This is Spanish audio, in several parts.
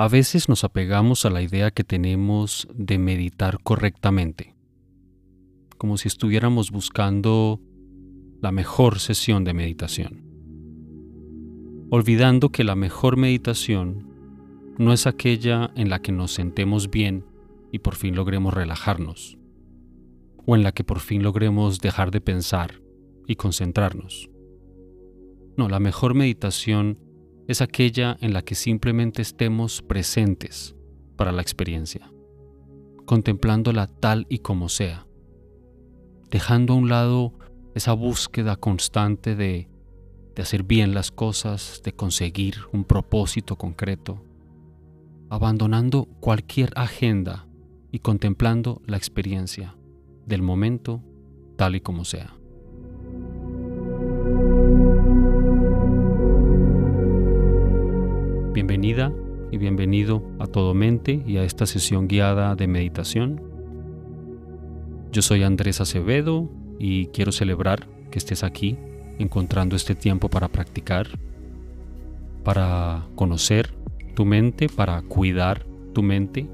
A veces nos apegamos a la idea que tenemos de meditar correctamente, como si estuviéramos buscando la mejor sesión de meditación, olvidando que la mejor meditación no es aquella en la que nos sentemos bien y por fin logremos relajarnos, o en la que por fin logremos dejar de pensar y concentrarnos. No, la mejor meditación es aquella en la que simplemente estemos presentes para la experiencia, contemplándola tal y como sea, dejando a un lado esa búsqueda constante de, de hacer bien las cosas, de conseguir un propósito concreto, abandonando cualquier agenda y contemplando la experiencia del momento tal y como sea. Bienvenida y bienvenido a Todo Mente y a esta sesión guiada de meditación. Yo soy Andrés Acevedo y quiero celebrar que estés aquí encontrando este tiempo para practicar, para conocer tu mente, para cuidar tu mente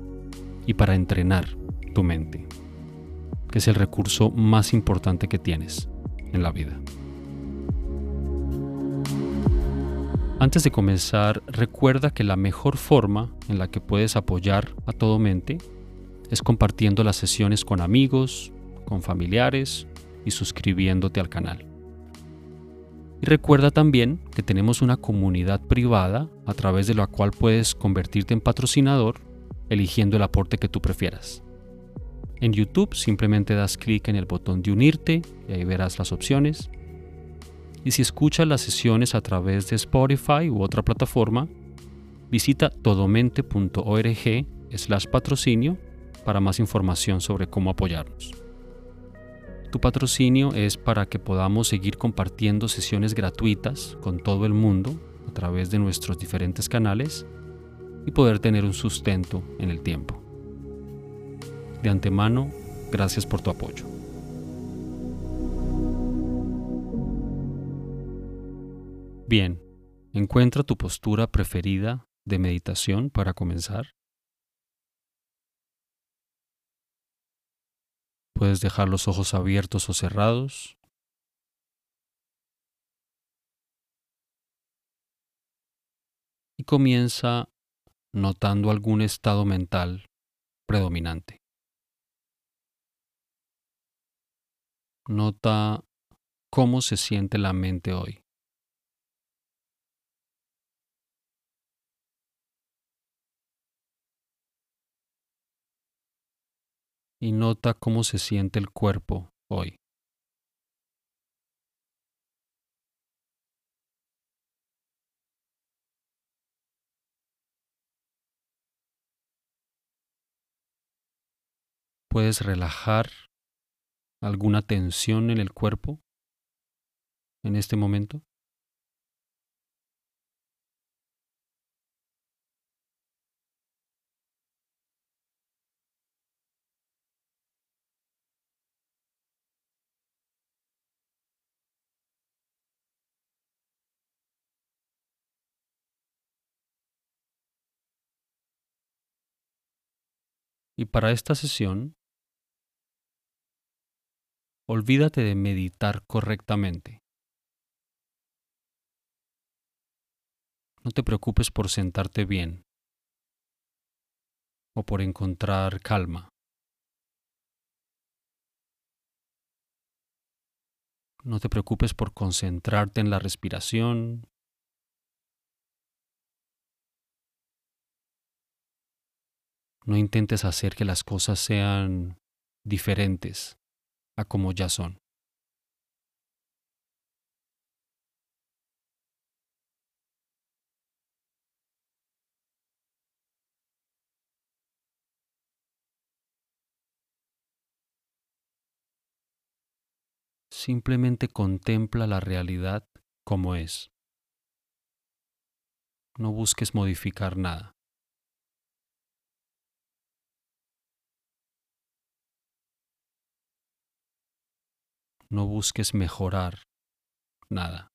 y para entrenar tu mente, que es el recurso más importante que tienes en la vida. Antes de comenzar, recuerda que la mejor forma en la que puedes apoyar a todo mente es compartiendo las sesiones con amigos, con familiares y suscribiéndote al canal. Y recuerda también que tenemos una comunidad privada a través de la cual puedes convertirte en patrocinador eligiendo el aporte que tú prefieras. En YouTube simplemente das clic en el botón de unirte y ahí verás las opciones y si escuchas las sesiones a través de Spotify u otra plataforma, visita todomente.org slash patrocinio para más información sobre cómo apoyarnos. Tu patrocinio es para que podamos seguir compartiendo sesiones gratuitas con todo el mundo a través de nuestros diferentes canales y poder tener un sustento en el tiempo. De antemano, gracias por tu apoyo. Bien, encuentra tu postura preferida de meditación para comenzar. Puedes dejar los ojos abiertos o cerrados. Y comienza notando algún estado mental predominante. Nota cómo se siente la mente hoy. Y nota cómo se siente el cuerpo hoy. Puedes relajar alguna tensión en el cuerpo en este momento. Y para esta sesión, olvídate de meditar correctamente. No te preocupes por sentarte bien o por encontrar calma. No te preocupes por concentrarte en la respiración No intentes hacer que las cosas sean diferentes a como ya son. Simplemente contempla la realidad como es. No busques modificar nada. no busques mejorar nada.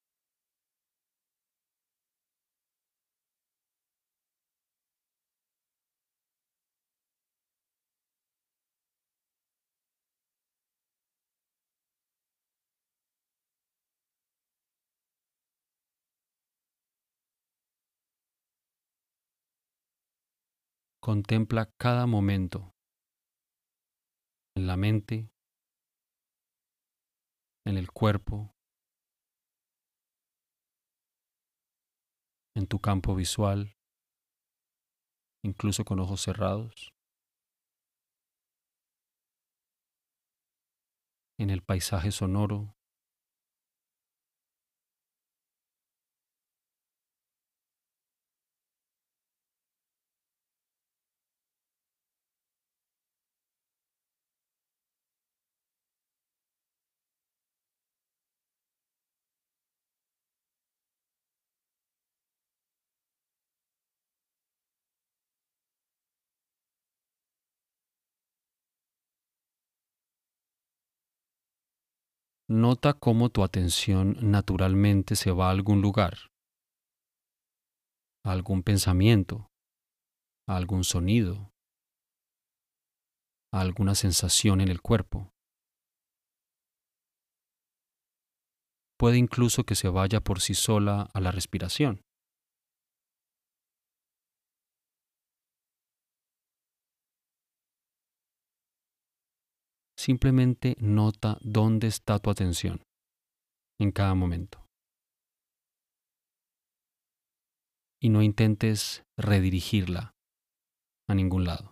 Contempla cada momento en la mente, en el cuerpo, en tu campo visual, incluso con ojos cerrados, en el paisaje sonoro, Nota cómo tu atención naturalmente se va a algún lugar, a algún pensamiento, a algún sonido, a alguna sensación en el cuerpo. Puede incluso que se vaya por sí sola a la respiración. Simplemente nota dónde está tu atención en cada momento. Y no intentes redirigirla a ningún lado.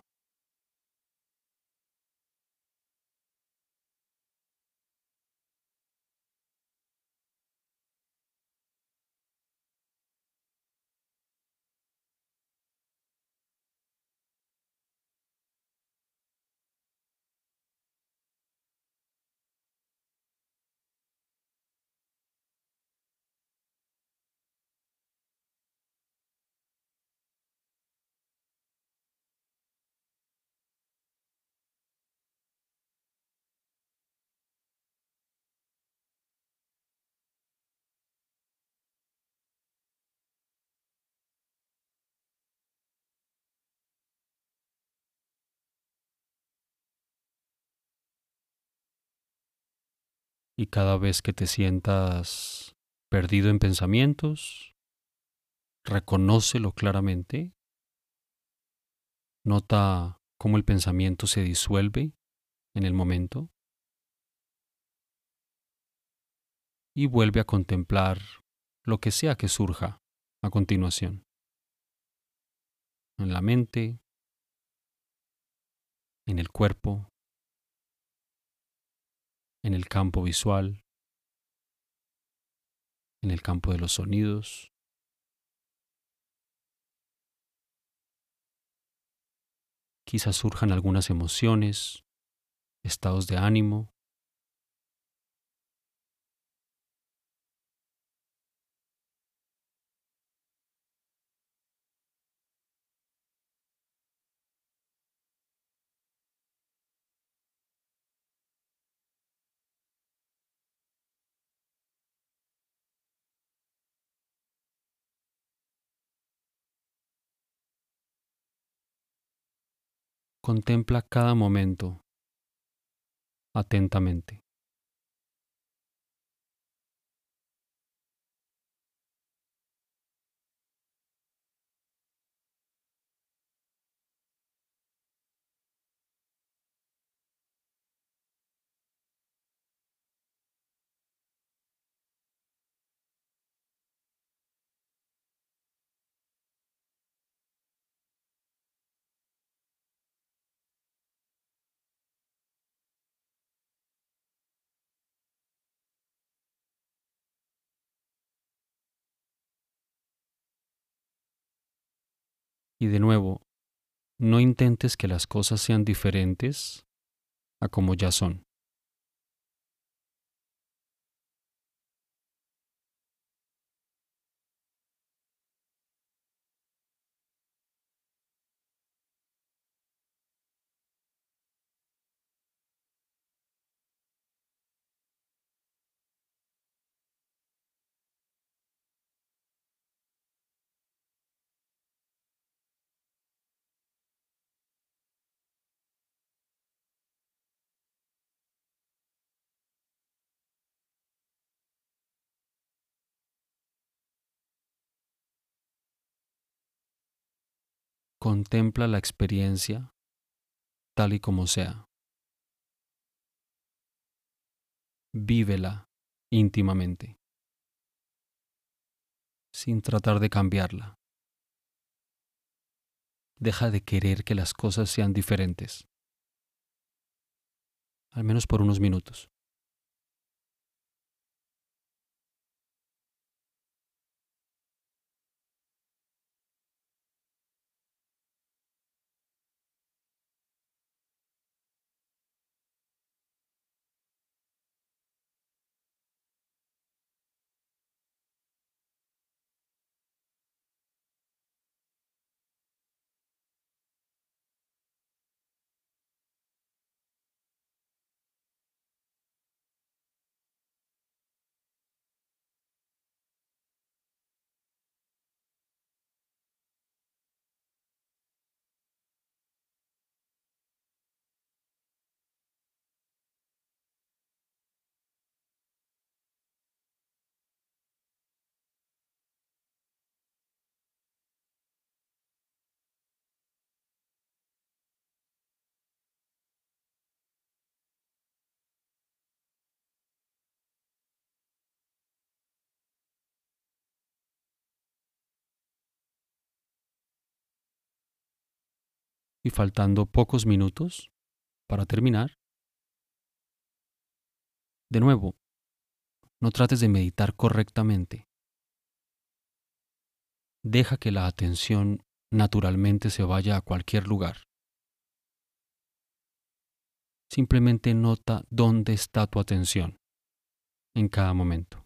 Y cada vez que te sientas perdido en pensamientos, reconócelo claramente. Nota cómo el pensamiento se disuelve en el momento. Y vuelve a contemplar lo que sea que surja a continuación. En la mente, en el cuerpo, en el campo visual, en el campo de los sonidos. Quizás surjan algunas emociones, estados de ánimo. Contempla cada momento atentamente. Y de nuevo, no intentes que las cosas sean diferentes a como ya son. Contempla la experiencia tal y como sea. Vívela íntimamente, sin tratar de cambiarla. Deja de querer que las cosas sean diferentes, al menos por unos minutos. Y faltando pocos minutos para terminar, de nuevo, no trates de meditar correctamente. Deja que la atención naturalmente se vaya a cualquier lugar. Simplemente nota dónde está tu atención en cada momento.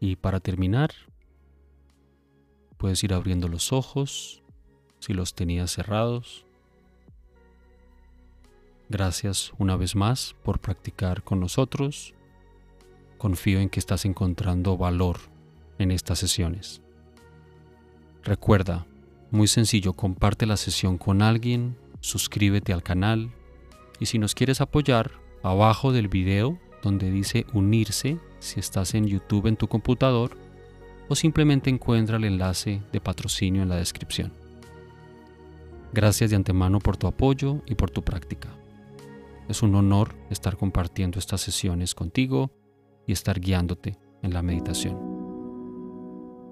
Y para terminar, puedes ir abriendo los ojos si los tenías cerrados. Gracias una vez más por practicar con nosotros. Confío en que estás encontrando valor en estas sesiones. Recuerda, muy sencillo, comparte la sesión con alguien, suscríbete al canal y si nos quieres apoyar, abajo del video donde dice unirse si estás en YouTube en tu computador o simplemente encuentra el enlace de patrocinio en la descripción. Gracias de antemano por tu apoyo y por tu práctica. Es un honor estar compartiendo estas sesiones contigo y estar guiándote en la meditación.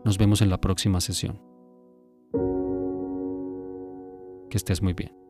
Nos vemos en la próxima sesión. Que estés muy bien.